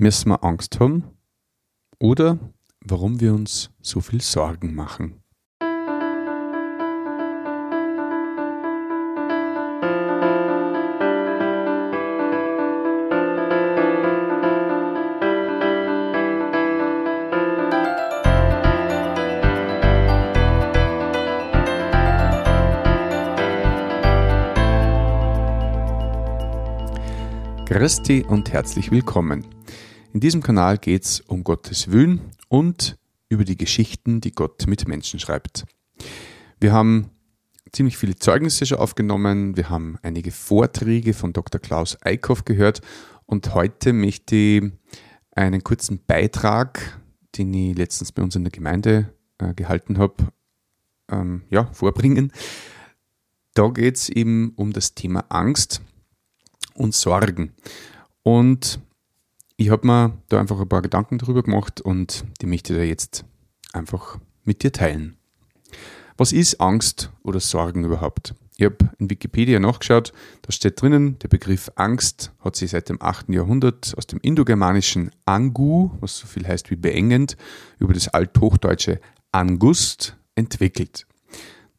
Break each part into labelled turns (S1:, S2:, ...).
S1: Müssen wir Angst haben? Oder warum wir uns so viel Sorgen machen? Christi und herzlich willkommen. In diesem Kanal geht es um Gottes Willen und über die Geschichten, die Gott mit Menschen schreibt. Wir haben ziemlich viele Zeugnisse schon aufgenommen, wir haben einige Vorträge von Dr. Klaus Eickhoff gehört und heute möchte ich einen kurzen Beitrag, den ich letztens bei uns in der Gemeinde äh, gehalten habe, ähm, ja, vorbringen. Da geht es eben um das Thema Angst und Sorgen. Und ich habe mir da einfach ein paar Gedanken darüber gemacht und die möchte ich da jetzt einfach mit dir teilen. Was ist Angst oder Sorgen überhaupt? Ich habe in Wikipedia nachgeschaut, da steht drinnen, der Begriff Angst hat sich seit dem 8. Jahrhundert aus dem indogermanischen Angu, was so viel heißt wie beengend, über das althochdeutsche Angust entwickelt.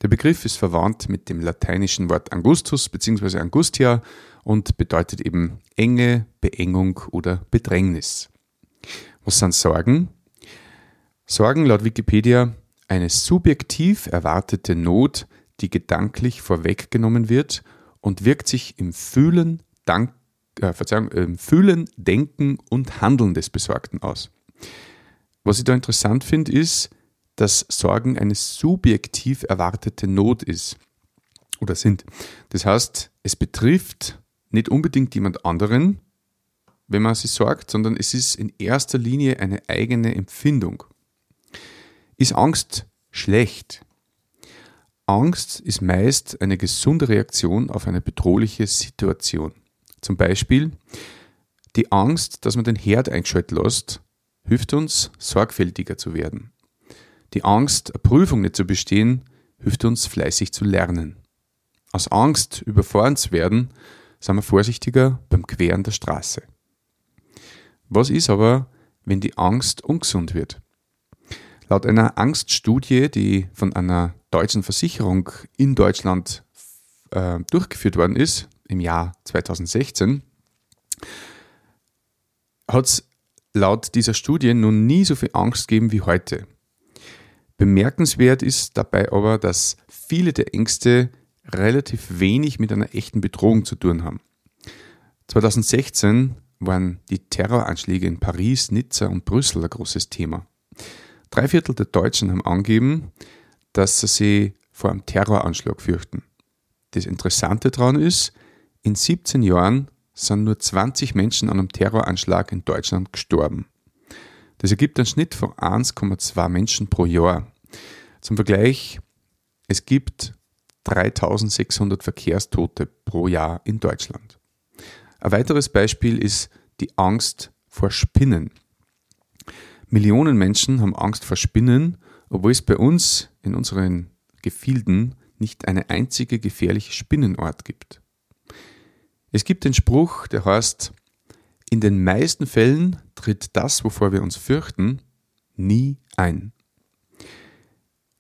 S1: Der Begriff ist verwandt mit dem lateinischen Wort Angustus bzw. Angustia und bedeutet eben Enge, Beengung oder Bedrängnis. Was sind Sorgen? Sorgen laut Wikipedia eine subjektiv erwartete Not, die gedanklich vorweggenommen wird und wirkt sich im Fühlen, Dank, äh, im Fühlen, Denken und Handeln des Besorgten aus. Was ich da interessant finde, ist, dass Sorgen eine subjektiv erwartete Not ist oder sind. Das heißt, es betrifft nicht unbedingt jemand anderen, wenn man sich sorgt, sondern es ist in erster Linie eine eigene Empfindung. Ist Angst schlecht? Angst ist meist eine gesunde Reaktion auf eine bedrohliche Situation. Zum Beispiel die Angst, dass man den Herd eingeschaltet lässt, hilft uns, sorgfältiger zu werden. Die Angst, eine Prüfung nicht zu bestehen, hilft uns, fleißig zu lernen. Aus Angst, überfahren zu werden, sind wir vorsichtiger beim Queren der Straße. Was ist aber, wenn die Angst ungesund wird? Laut einer Angststudie, die von einer deutschen Versicherung in Deutschland äh, durchgeführt worden ist, im Jahr 2016, hat es laut dieser Studie nun nie so viel Angst gegeben wie heute. Bemerkenswert ist dabei aber, dass viele der Ängste relativ wenig mit einer echten Bedrohung zu tun haben. 2016 waren die Terroranschläge in Paris, Nizza und Brüssel ein großes Thema. Drei Viertel der Deutschen haben angegeben, dass sie vor einem Terroranschlag fürchten. Das Interessante daran ist, in 17 Jahren sind nur 20 Menschen an einem Terroranschlag in Deutschland gestorben. Das ergibt einen Schnitt von 1,2 Menschen pro Jahr. Zum Vergleich, es gibt 3600 Verkehrstote pro Jahr in Deutschland. Ein weiteres Beispiel ist die Angst vor Spinnen. Millionen Menschen haben Angst vor Spinnen, obwohl es bei uns in unseren Gefilden nicht eine einzige gefährliche Spinnenort gibt. Es gibt den Spruch, der heißt, in den meisten Fällen tritt das, wovor wir uns fürchten, nie ein.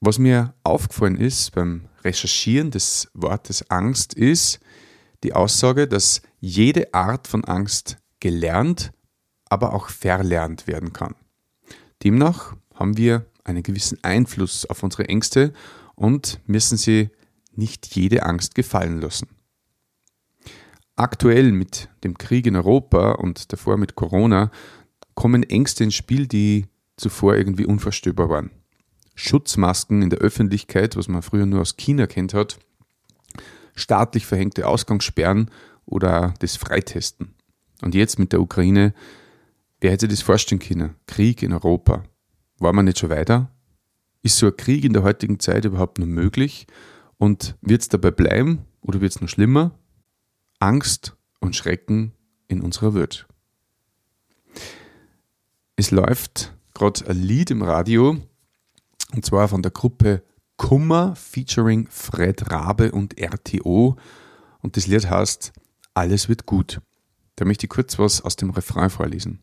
S1: Was mir aufgefallen ist beim Recherchieren des Wortes Angst ist die Aussage, dass jede Art von Angst gelernt, aber auch verlernt werden kann. Demnach haben wir einen gewissen Einfluss auf unsere Ängste und müssen sie nicht jede Angst gefallen lassen. Aktuell mit dem Krieg in Europa und davor mit Corona kommen Ängste ins Spiel, die zuvor irgendwie unvorstellbar waren. Schutzmasken in der Öffentlichkeit, was man früher nur aus China kennt hat, staatlich verhängte Ausgangssperren oder das Freitesten. Und jetzt mit der Ukraine, wer hätte das vorstellen können? Krieg in Europa. War man nicht schon weiter? Ist so ein Krieg in der heutigen Zeit überhaupt noch möglich? Und wird es dabei bleiben oder wird es noch schlimmer? Angst und Schrecken in unserer Welt. Es läuft gerade ein Lied im Radio, und zwar von der Gruppe Kummer featuring Fred Rabe und RTO. Und das Lied heißt Alles wird gut. Da möchte ich kurz was aus dem Refrain vorlesen.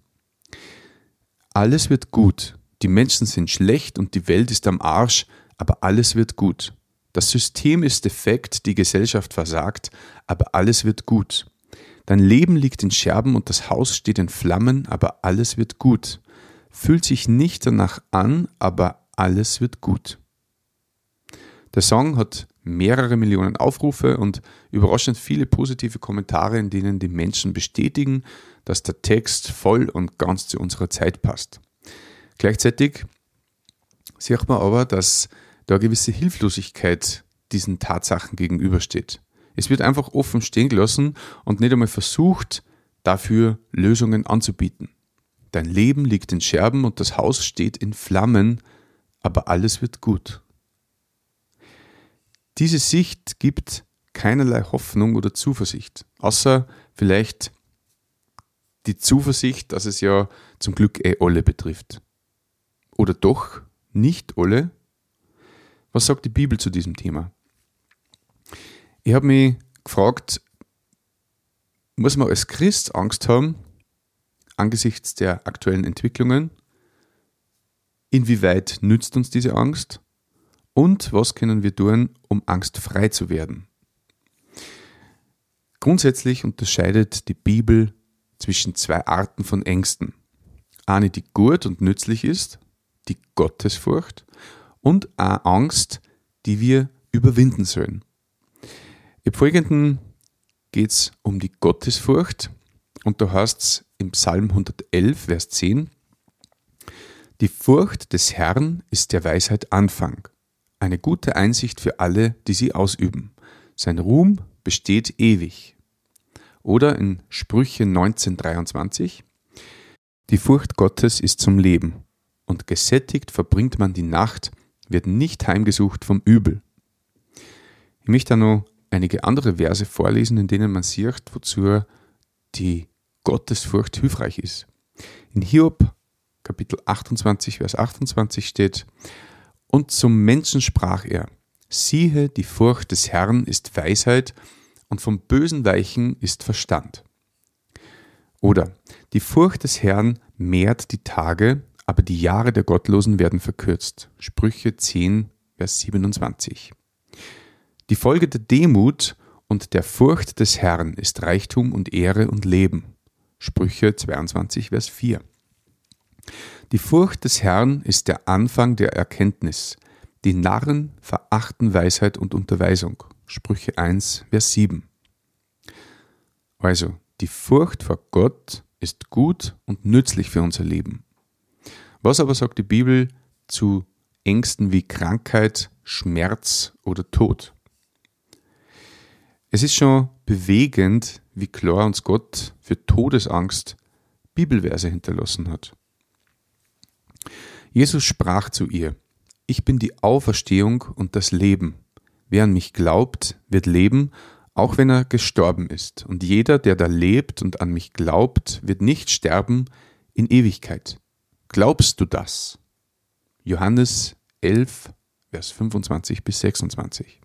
S1: alles wird gut. Die Menschen sind schlecht und die Welt ist am Arsch, aber alles wird gut. Das System ist defekt, die Gesellschaft versagt, aber alles wird gut. Dein Leben liegt in Scherben und das Haus steht in Flammen, aber alles wird gut. Fühlt sich nicht danach an, aber alles wird gut. Der Song hat mehrere Millionen Aufrufe und überraschend viele positive Kommentare, in denen die Menschen bestätigen, dass der Text voll und ganz zu unserer Zeit passt. Gleichzeitig sieht man aber, dass da eine gewisse Hilflosigkeit diesen Tatsachen gegenübersteht. Es wird einfach offen stehen gelassen und nicht einmal versucht, dafür Lösungen anzubieten. Dein Leben liegt in Scherben und das Haus steht in Flammen, aber alles wird gut. Diese Sicht gibt keinerlei Hoffnung oder Zuversicht, außer vielleicht die Zuversicht, dass es ja zum Glück eh alle betrifft. Oder doch nicht alle? Was sagt die Bibel zu diesem Thema? Ich habe mich gefragt, muss man als Christ Angst haben angesichts der aktuellen Entwicklungen? Inwieweit nützt uns diese Angst? Und was können wir tun, um angstfrei zu werden? Grundsätzlich unterscheidet die Bibel zwischen zwei Arten von Ängsten. Eine, die gut und nützlich ist, die Gottesfurcht, und eine Angst, die wir überwinden sollen. Im Folgenden geht es um die Gottesfurcht und da heißt es im Psalm 111, Vers 10, Die Furcht des Herrn ist der Weisheit Anfang, eine gute Einsicht für alle, die sie ausüben. Sein Ruhm besteht ewig. Oder in Sprüche 1923, Die Furcht Gottes ist zum Leben, und gesättigt verbringt man die Nacht, wird nicht heimgesucht vom Übel. Ich möchte da noch einige andere Verse vorlesen, in denen man sieht, wozu die Gottesfurcht hilfreich ist. In Hiob Kapitel 28, Vers 28 steht, Und zum Menschen sprach er, siehe, die Furcht des Herrn ist Weisheit, und vom Bösen weichen ist Verstand. Oder, die Furcht des Herrn mehrt die Tage, aber die Jahre der Gottlosen werden verkürzt. Sprüche 10, Vers 27. Die Folge der Demut und der Furcht des Herrn ist Reichtum und Ehre und Leben. Sprüche 22, Vers 4. Die Furcht des Herrn ist der Anfang der Erkenntnis. Die Narren verachten Weisheit und Unterweisung. Sprüche 1, Vers 7. Also, die Furcht vor Gott ist gut und nützlich für unser Leben. Was aber sagt die Bibel zu Ängsten wie Krankheit, Schmerz oder Tod? Es ist schon bewegend, wie klar uns Gott für Todesangst Bibelverse hinterlassen hat. Jesus sprach zu ihr, Ich bin die Auferstehung und das Leben. Wer an mich glaubt, wird leben, auch wenn er gestorben ist. Und jeder, der da lebt und an mich glaubt, wird nicht sterben in Ewigkeit. Glaubst du das? Johannes 11, Vers 25 bis 26.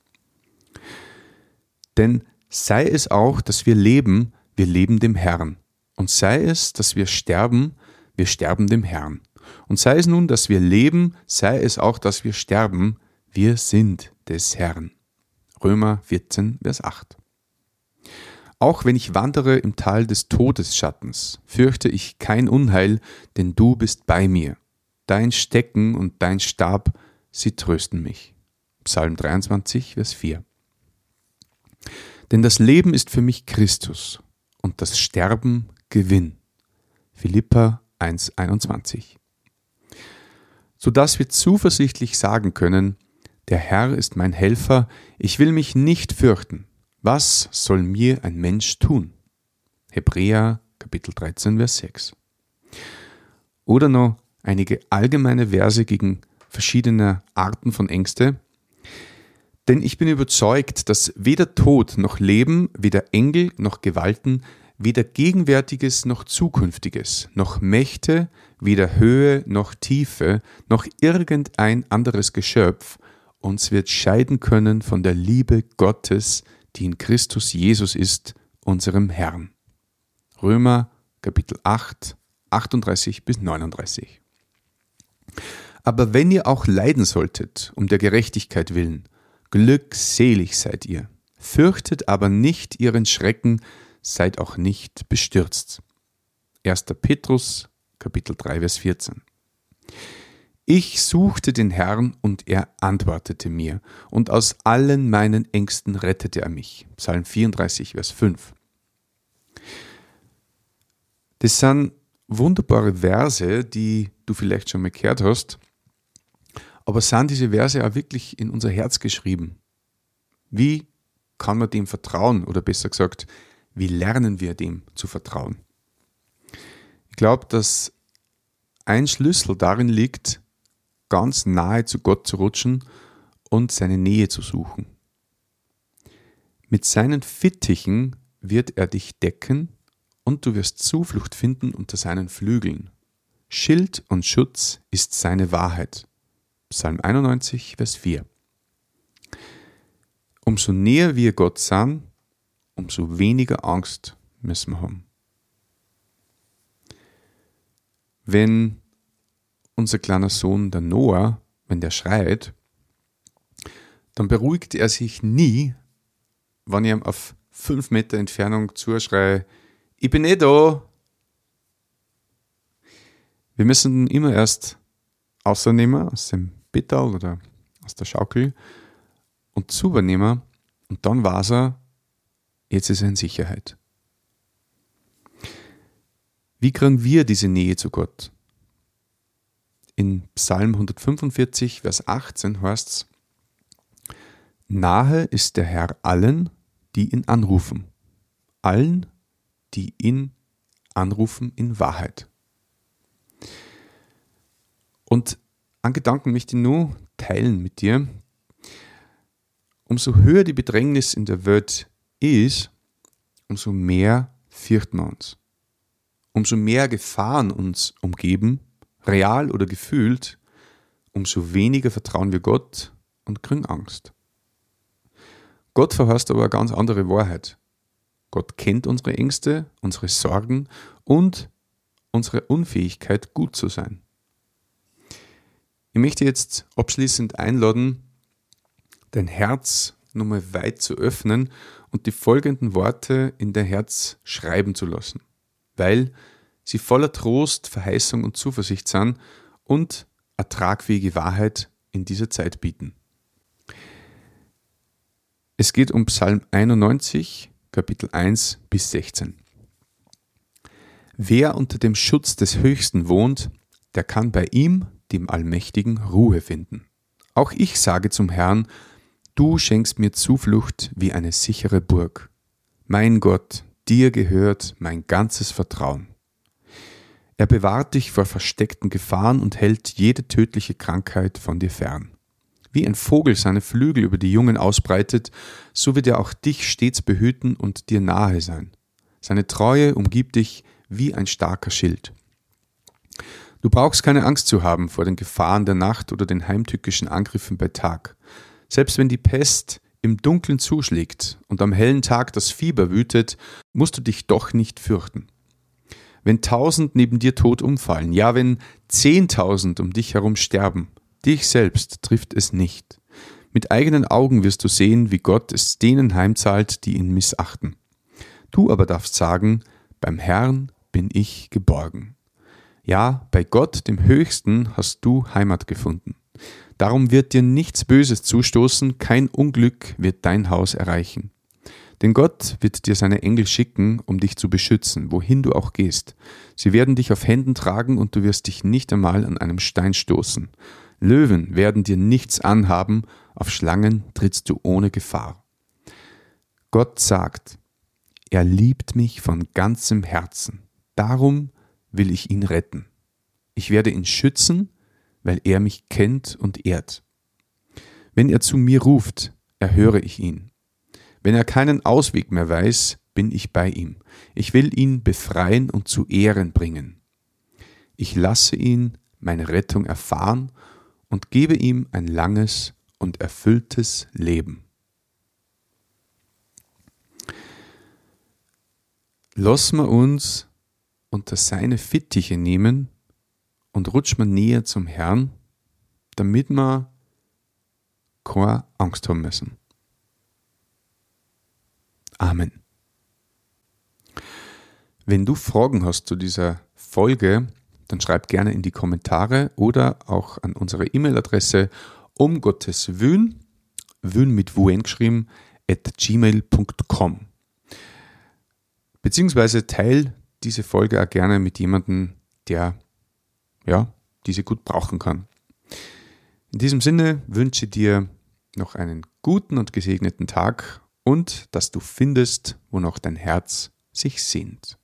S1: Denn sei es auch, dass wir leben, wir leben dem Herrn. Und sei es, dass wir sterben, wir sterben dem Herrn. Und sei es nun, dass wir leben, sei es auch, dass wir sterben, wir sind des Herrn. Römer 14, Vers 8. Auch wenn ich wandere im Tal des Todesschattens, fürchte ich kein Unheil, denn du bist bei mir. Dein Stecken und dein Stab, sie trösten mich. Psalm 23, Vers 4. Denn das Leben ist für mich Christus und das Sterben Gewinn. Philippa 1,21. Sodass wir zuversichtlich sagen können, der Herr ist mein Helfer, ich will mich nicht fürchten. Was soll mir ein Mensch tun? Hebräer Kapitel 13, Vers 6. Oder noch einige allgemeine Verse gegen verschiedene Arten von Ängste, denn ich bin überzeugt, dass weder Tod noch Leben, weder Engel noch Gewalten, weder Gegenwärtiges noch Zukünftiges, noch Mächte, weder Höhe noch Tiefe, noch irgendein anderes Geschöpf uns wird scheiden können von der Liebe Gottes, die in Christus Jesus ist, unserem Herrn. Römer Kapitel 8, 38 bis 39. Aber wenn ihr auch leiden solltet, um der Gerechtigkeit willen, glückselig seid ihr. Fürchtet aber nicht ihren Schrecken, seid auch nicht bestürzt. 1. Petrus, Kapitel 3, Vers 14. Ich suchte den Herrn und er antwortete mir, und aus allen meinen Ängsten rettete er mich. Psalm 34, Vers 5. Das sind wunderbare Verse, die du vielleicht schon mal gehört hast, aber sind diese Verse auch wirklich in unser Herz geschrieben? Wie kann man dem vertrauen? Oder besser gesagt, wie lernen wir dem zu vertrauen? Ich glaube, dass ein Schlüssel darin liegt, ganz nahe zu Gott zu rutschen und seine Nähe zu suchen. Mit seinen Fittichen wird er dich decken und du wirst Zuflucht finden unter seinen Flügeln. Schild und Schutz ist seine Wahrheit. Psalm 91, Vers 4. Umso näher wir Gott sind, umso weniger Angst müssen wir haben. Wenn unser kleiner Sohn, der Noah, wenn der schreit, dann beruhigt er sich nie, wenn ich ihm auf fünf Meter Entfernung zuschreie, ich bin eh da. Wir müssen ihn immer erst außernehmen aus dem Bittal oder aus der Schaukel und zubernehmen und dann weiß er, jetzt ist er in Sicherheit. Wie kriegen wir diese Nähe zu Gott? In Psalm 145, Vers 18 heißt es, Nahe ist der Herr allen, die ihn anrufen, allen, die ihn anrufen in Wahrheit. Und an Gedanken möchte ich nur teilen mit dir. Umso höher die Bedrängnis in der Welt ist, umso mehr fürchten wir uns. Umso mehr Gefahren uns umgeben, real oder gefühlt, umso weniger vertrauen wir Gott und kriegen Angst. Gott verheißt aber eine ganz andere Wahrheit. Gott kennt unsere Ängste, unsere Sorgen und unsere Unfähigkeit, gut zu sein. Ich möchte jetzt abschließend einladen, dein Herz nochmal weit zu öffnen und die folgenden Worte in dein Herz schreiben zu lassen, weil sie voller Trost, Verheißung und Zuversicht sind und ertragfähige Wahrheit in dieser Zeit bieten. Es geht um Psalm 91, Kapitel 1 bis 16. Wer unter dem Schutz des Höchsten wohnt, der kann bei ihm, dem Allmächtigen, Ruhe finden. Auch ich sage zum Herrn, du schenkst mir Zuflucht wie eine sichere Burg. Mein Gott, dir gehört mein ganzes Vertrauen. Er bewahrt dich vor versteckten Gefahren und hält jede tödliche Krankheit von dir fern. Wie ein Vogel seine Flügel über die Jungen ausbreitet, so wird er auch dich stets behüten und dir nahe sein. Seine Treue umgibt dich wie ein starker Schild. Du brauchst keine Angst zu haben vor den Gefahren der Nacht oder den heimtückischen Angriffen bei Tag. Selbst wenn die Pest im Dunkeln zuschlägt und am hellen Tag das Fieber wütet, musst du dich doch nicht fürchten. Wenn tausend neben dir tot umfallen, ja wenn zehntausend um dich herum sterben, dich selbst trifft es nicht. Mit eigenen Augen wirst du sehen, wie Gott es denen heimzahlt, die ihn missachten. Du aber darfst sagen, beim Herrn bin ich geborgen. Ja, bei Gott, dem Höchsten, hast du Heimat gefunden. Darum wird dir nichts Böses zustoßen, kein Unglück wird dein Haus erreichen. Denn Gott wird dir seine Engel schicken, um dich zu beschützen, wohin du auch gehst. Sie werden dich auf Händen tragen und du wirst dich nicht einmal an einem Stein stoßen. Löwen werden dir nichts anhaben, auf Schlangen trittst du ohne Gefahr. Gott sagt, er liebt mich von ganzem Herzen, darum will ich ihn retten. Ich werde ihn schützen, weil er mich kennt und ehrt. Wenn er zu mir ruft, erhöre ich ihn. Wenn er keinen Ausweg mehr weiß, bin ich bei ihm. Ich will ihn befreien und zu Ehren bringen. Ich lasse ihn meine Rettung erfahren und gebe ihm ein langes und erfülltes Leben. Lassen wir uns unter seine Fittiche nehmen und rutscht man näher zum Herrn, damit wir keine Angst haben müssen. Amen. Wenn du Fragen hast zu dieser Folge, dann schreib gerne in die Kommentare oder auch an unsere E-Mail-Adresse um Gottes Wün, Wün mit Wuen geschrieben, at gmail.com. Beziehungsweise teil diese Folge auch gerne mit jemandem, der ja, diese gut brauchen kann. In diesem Sinne wünsche dir noch einen guten und gesegneten Tag und dass du findest, wo noch dein Herz sich sehnt.